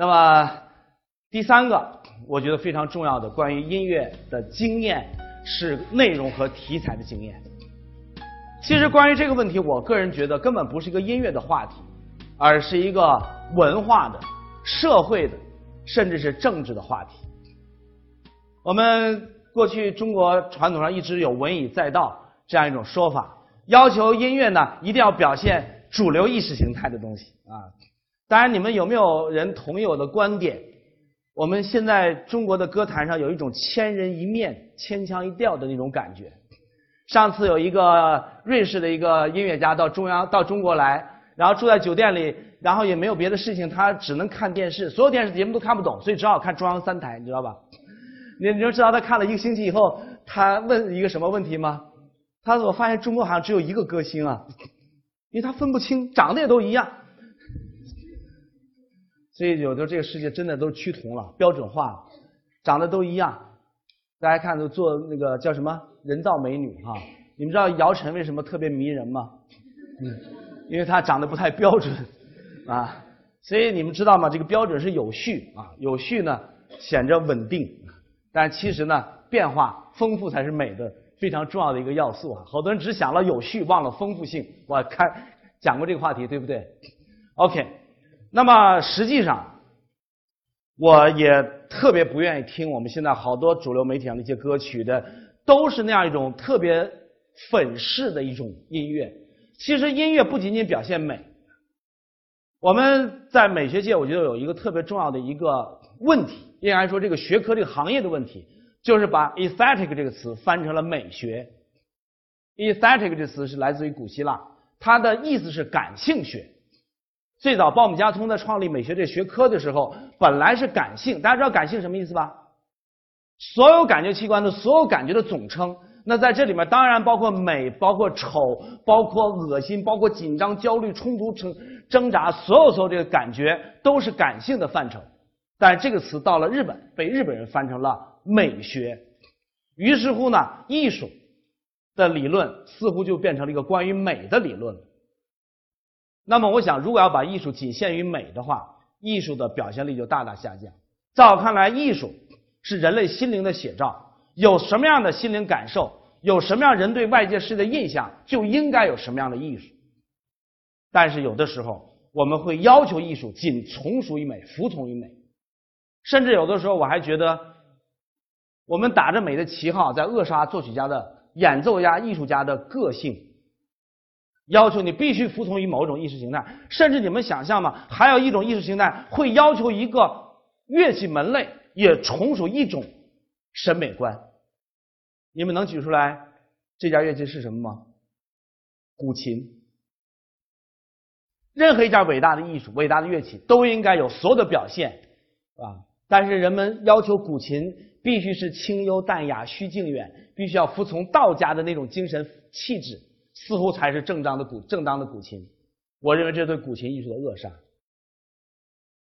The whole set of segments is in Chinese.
那么第三个，我觉得非常重要的关于音乐的经验是内容和题材的经验。其实关于这个问题，我个人觉得根本不是一个音乐的话题，而是一个文化的、社会的，甚至是政治的话题。我们过去中国传统上一直有“文以载道”这样一种说法，要求音乐呢一定要表现主流意识形态的东西啊。当然，你们有没有人同意我的观点？我们现在中国的歌坛上有一种千人一面、千腔一调的那种感觉。上次有一个瑞士的一个音乐家到中央到中国来，然后住在酒店里，然后也没有别的事情，他只能看电视，所有电视节目都看不懂，所以只好看中央三台，你知道吧？你你就知道他看了一个星期以后，他问一个什么问题吗？他说：“我发现中国好像只有一个歌星啊，因为他分不清，长得也都一样。”所以有的这个世界真的都趋同了，标准化了，长得都一样。大家看，都做那个叫什么人造美女哈？你们知道姚晨为什么特别迷人吗？嗯，因为她长得不太标准啊。所以你们知道吗？这个标准是有序啊，有序呢显着稳定，但其实呢变化丰富才是美的非常重要的一个要素啊。好多人只想了有序，忘了丰富性。我开讲过这个话题，对不对？OK，那么实际上。我也特别不愿意听我们现在好多主流媒体上的一些歌曲的，都是那样一种特别粉饰的一种音乐。其实音乐不仅仅表现美，我们在美学界我觉得有一个特别重要的一个问题，应该说这个学科这个行业的问题，就是把 aesthetic 这个词翻成了美学。aesthetic 这词是来自于古希腊，它的意思是感性学。最早鲍姆加通在创立美学这学科的时候，本来是感性，大家知道感性什么意思吧？所有感觉器官的所有感觉的总称。那在这里面当然包括美，包括丑，包括恶心，包括紧张、焦虑、冲突、挣挣扎，所有所有这个感觉都是感性的范畴。但这个词到了日本，被日本人翻成了美学。于是乎呢，艺术的理论似乎就变成了一个关于美的理论了。那么我想，如果要把艺术仅限于美的话，艺术的表现力就大大下降。在我看来，艺术是人类心灵的写照，有什么样的心灵感受，有什么样人对外界世界的印象，就应该有什么样的艺术。但是有的时候，我们会要求艺术仅从属于美，服从于美，甚至有的时候，我还觉得，我们打着美的旗号，在扼杀作曲家的、演奏家、艺术家的个性。要求你必须服从于某种意识形态，甚至你们想象吗？还有一种意识形态会要求一个乐器门类也从属一种审美观。你们能举出来这件乐器是什么吗？古琴。任何一件伟大的艺术、伟大的乐器都应该有所有的表现，啊！但是人们要求古琴必须是清幽淡雅、虚静远，必须要服从道家的那种精神气质。似乎才是正当的古正当的古琴，我认为这对古琴艺术的扼杀。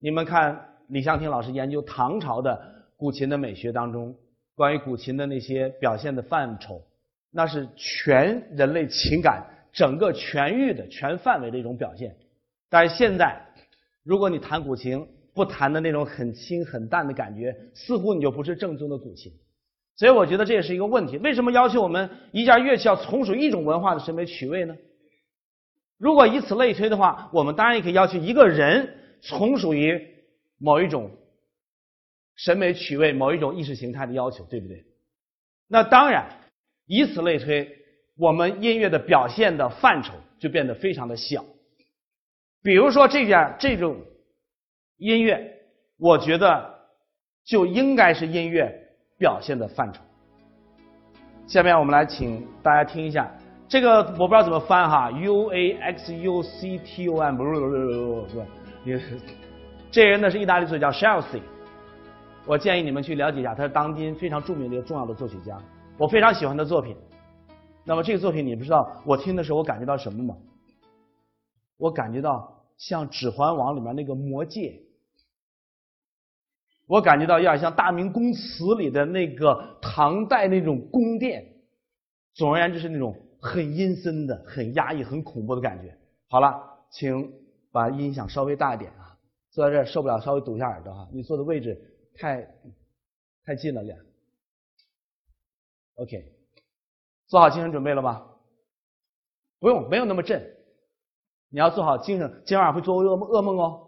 你们看李香婷老师研究唐朝的古琴的美学当中，关于古琴的那些表现的范畴，那是全人类情感整个全域的全范围的一种表现。但是现在，如果你弹古琴，不弹的那种很轻很淡的感觉，似乎你就不是正宗的古琴。所以我觉得这也是一个问题。为什么要求我们一件乐器要从属一种文化的审美趣味呢？如果以此类推的话，我们当然也可以要求一个人从属于某一种审美趣味、某一种意识形态的要求，对不对？那当然，以此类推，我们音乐的表现的范畴就变得非常的小。比如说这件这种音乐，我觉得就应该是音乐。表现的范畴。下面我们来请大家听一下这个，我不知道怎么翻哈，U A X U C T O M，不不不不不不，也是这人呢是意大利作曲家 Chelsea，我建议你们去了解一下，他是当今非常著名的一个重要的作曲家，我非常喜欢的作品。那么这个作品你不知道，我听的时候我感觉到什么吗？我感觉到像《指环王》里面那个魔戒。我感觉到有点像大明宫词里的那个唐代那种宫殿，总而言之是那种很阴森的、很压抑、很恐怖的感觉。好了，请把音响稍微大一点啊。坐在这儿受不了，稍微堵一下耳朵哈。你坐的位置太太近了点。OK，做好精神准备了吗？不用，没有那么震。你要做好精神，今晚会做噩梦噩梦哦。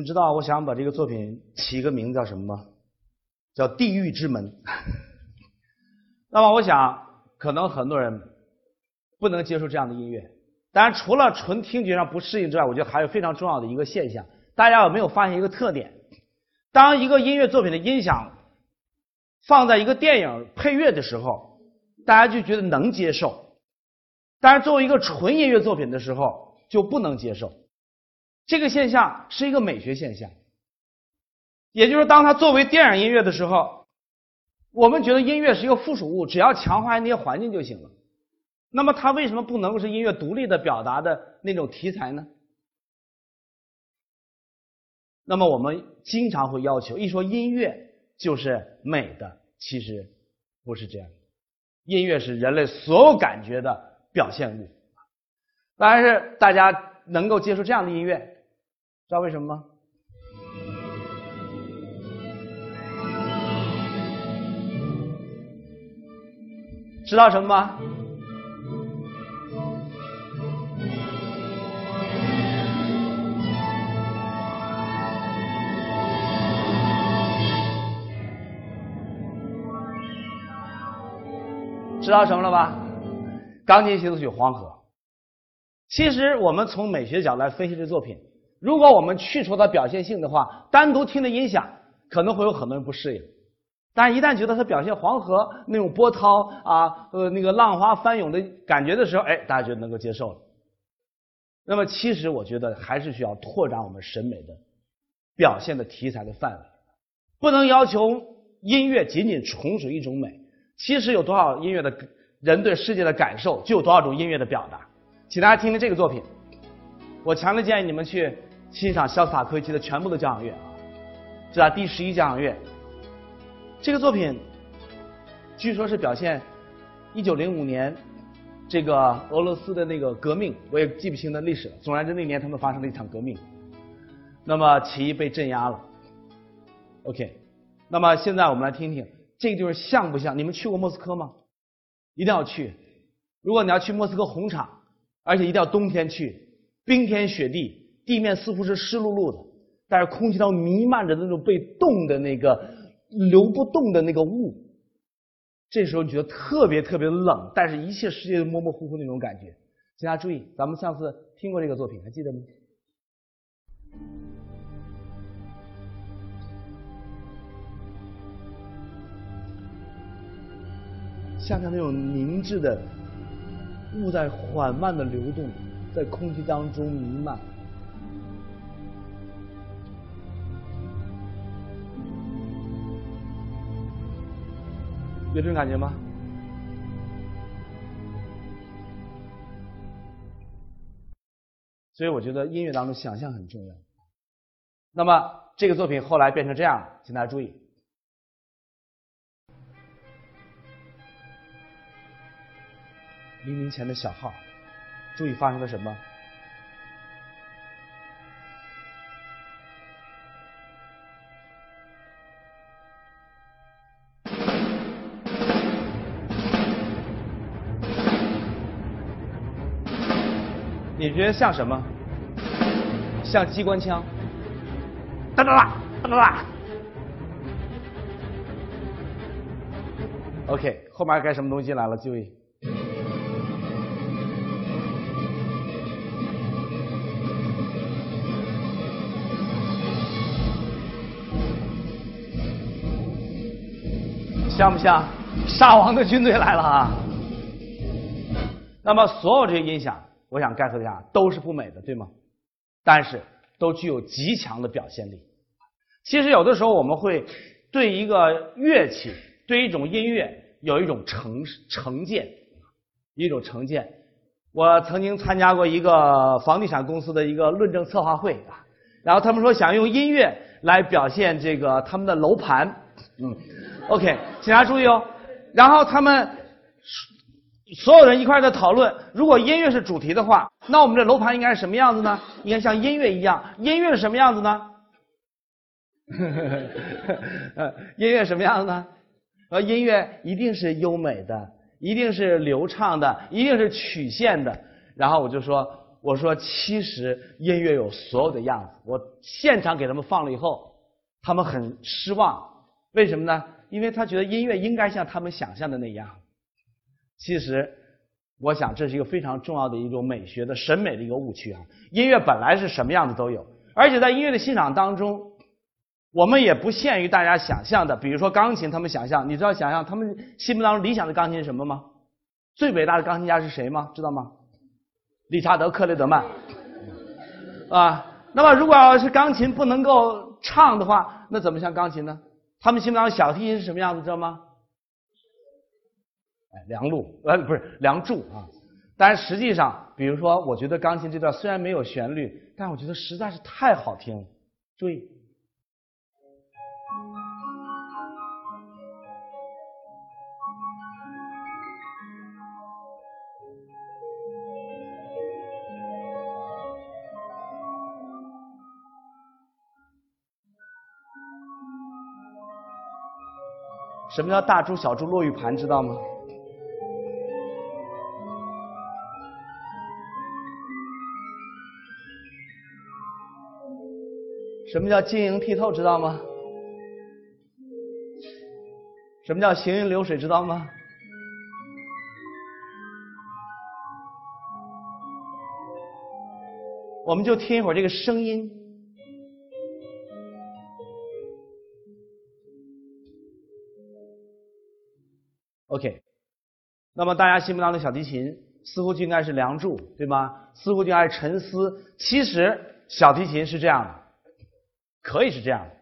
们知道我想把这个作品起一个名字叫什么吗？叫《地狱之门》。那么我想，可能很多人不能接受这样的音乐。当然，除了纯听觉上不适应之外，我觉得还有非常重要的一个现象。大家有没有发现一个特点？当一个音乐作品的音响放在一个电影配乐的时候，大家就觉得能接受；但是作为一个纯音乐作品的时候，就不能接受。这个现象是一个美学现象，也就是当它作为电影音乐的时候，我们觉得音乐是一个附属物，只要强化那些环境就行了。那么它为什么不能够是音乐独立的表达的那种题材呢？那么我们经常会要求，一说音乐就是美的，其实不是这样。音乐是人类所有感觉的表现物。但是大家能够接受这样的音乐，知道为什么吗？知道什么吗？知道什么了吧？钢琴协奏曲《黄河》。其实我们从美学角度来分析这作品，如果我们去除它表现性的话，单独听的音响可能会有很多人不适应。但一旦觉得它表现黄河那种波涛啊，呃，那个浪花翻涌的感觉的时候，哎，大家就能够接受了。那么，其实我觉得还是需要拓展我们审美的表现的题材的范围，不能要求音乐仅仅纯属一种美。其实有多少音乐的人对世界的感受，就有多少种音乐的表达。请大家听听这个作品，我强烈建议你们去欣赏肖斯塔科维奇的全部的交响乐啊，这是第十一交响乐。这个作品据说是表现一九零五年这个俄罗斯的那个革命，我也记不清的历史了。总而言之，那年他们发生了一场革命，那么起义被镇压了。OK，那么现在我们来听听。这个就是像不像？你们去过莫斯科吗？一定要去。如果你要去莫斯科红场，而且一定要冬天去，冰天雪地，地面似乎是湿漉漉的，但是空气当中弥漫着那种被冻的那个流不动的那个雾。这时候你觉得特别特别冷，但是一切世界都模模糊糊那种感觉。请大家注意，咱们上次听过这个作品，还记得吗？像像那种凝滞的雾在缓慢的流动，在空气当中弥漫，有这种感觉吗？所以我觉得音乐当中想象很重要。那么这个作品后来变成这样，请大家注意。黎明前的小号，注意发生了什么？你觉得像什么？像机关枪？哒哒哒哒哒哒。OK，后面该什么东西来了？注意。像不像沙王的军队来了啊？那么所有这些音响，我想概括一下，都是不美的，对吗？但是都具有极强的表现力。其实有的时候我们会对一个乐器、对一种音乐有一种成成见，一种成见。我曾经参加过一个房地产公司的一个论证策划会啊，然后他们说想用音乐来表现这个他们的楼盘，嗯。OK，请大家注意哦。然后他们所有人一块在讨论，如果音乐是主题的话，那我们这楼盘应该是什么样子呢？应该像音乐一样。音乐是什么样子呢？呵呵呵，呃音乐什么样子呢？呃，音乐一定是优美的，一定是流畅的，一定是曲线的。然后我就说，我说其实音乐有所有的样子。我现场给他们放了以后，他们很失望。为什么呢？因为他觉得音乐应该像他们想象的那样。其实，我想这是一个非常重要的一种美学的审美的一个误区啊。音乐本来是什么样子都有，而且在音乐的欣赏当中，我们也不限于大家想象的。比如说钢琴，他们想象，你知道想象他们心目当中理想的钢琴是什么吗？最伟大的钢琴家是谁吗？知道吗？理查德·克雷德曼，啊，那么如果要是钢琴不能够唱的话，那怎么像钢琴呢？他们心目当中小提琴是什么样子，知道吗？哎，梁路，呃，不是梁祝啊。但是实际上，比如说，我觉得钢琴这段虽然没有旋律，但我觉得实在是太好听了。注意。什么叫大珠小珠落玉盘？知道吗？什么叫晶莹剔透？知道吗？什么叫行云流水？知道吗？我们就听一会儿这个声音。OK，那么大家心目当中小提琴似乎就应该是梁祝，对吗？似乎就应该是沉思。其实小提琴是这样的，可以是这样的。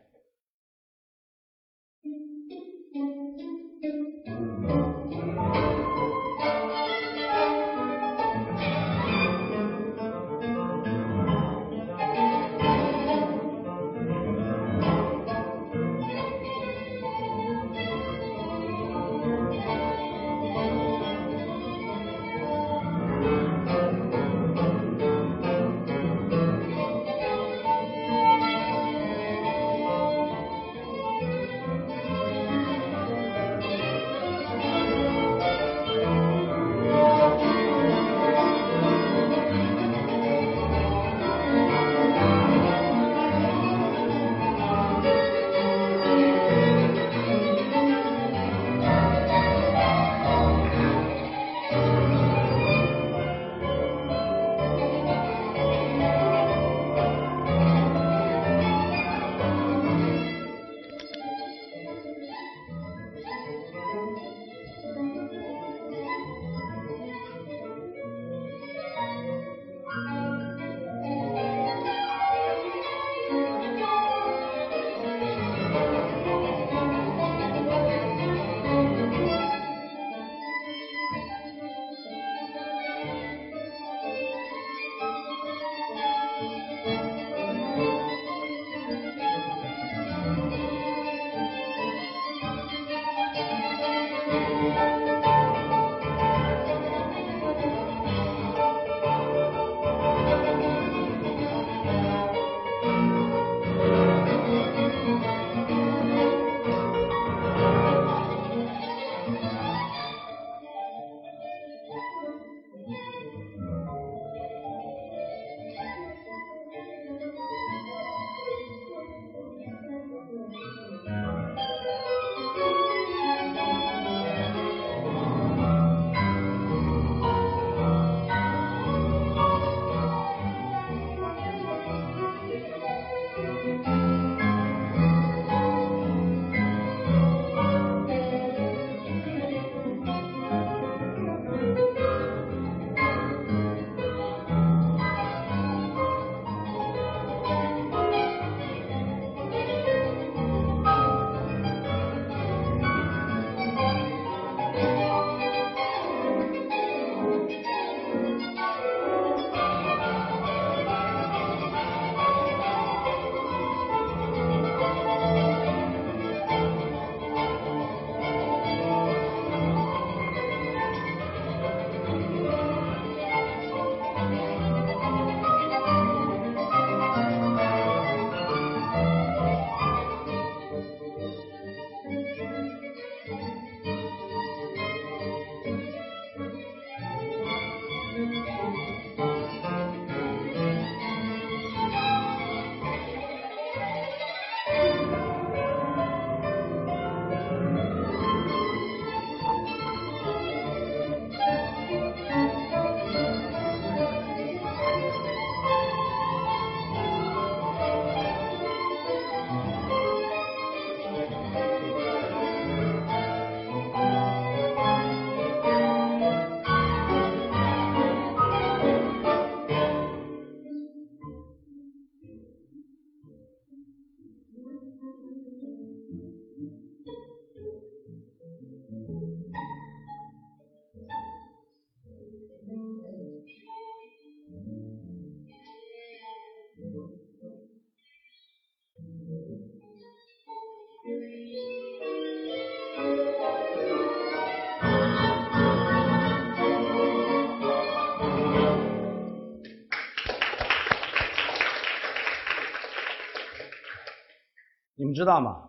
知道吗？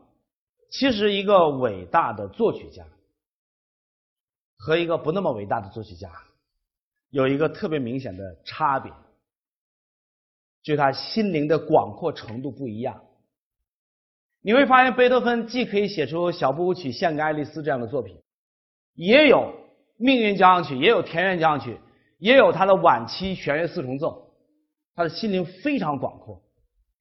其实一个伟大的作曲家和一个不那么伟大的作曲家有一个特别明显的差别，就是他心灵的广阔程度不一样。你会发现，贝多芬既可以写出小步舞曲献给爱丽丝这样的作品，也有命运交响曲，也有田园交响曲，也有他的晚期弦乐四重奏。他的心灵非常广阔。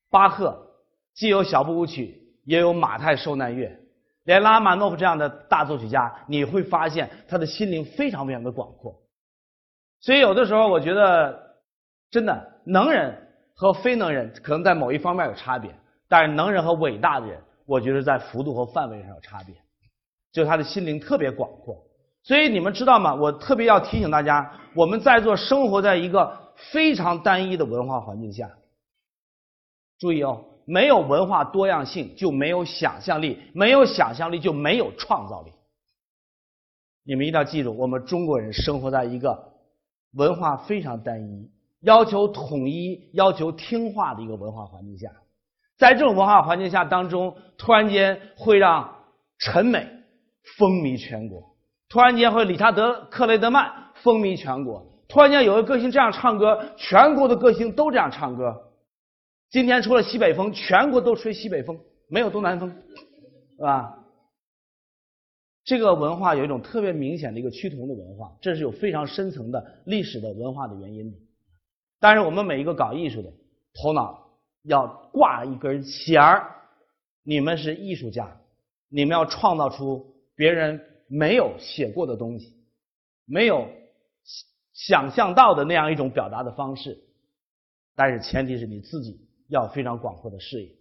巴赫既有小步舞曲。也有马太受难乐，连拉马诺夫这样的大作曲家，你会发现他的心灵非常非常的广阔。所以有的时候我觉得，真的能人和非能人可能在某一方面有差别，但是能人和伟大的人，我觉得在幅度和范围上有差别，就他的心灵特别广阔。所以你们知道吗？我特别要提醒大家，我们在座生活在一个非常单一的文化环境下，注意哦。没有文化多样性，就没有想象力；没有想象力，就没有创造力。你们一定要记住，我们中国人生活在一个文化非常单一、要求统一、要求听话的一个文化环境下。在这种文化环境下当中，突然间会让陈美风靡全国；突然间会理查德·克雷德曼风靡全国；突然间有个歌星这样唱歌，全国的歌星都这样唱歌。今天除了西北风，全国都吹西北风，没有东南风，是吧？这个文化有一种特别明显的一个趋同的文化，这是有非常深层的历史的文化的原因的。但是我们每一个搞艺术的头脑要挂一根弦儿，你们是艺术家，你们要创造出别人没有写过的东西，没有想象到的那样一种表达的方式。但是前提是你自己。要非常广阔的视野。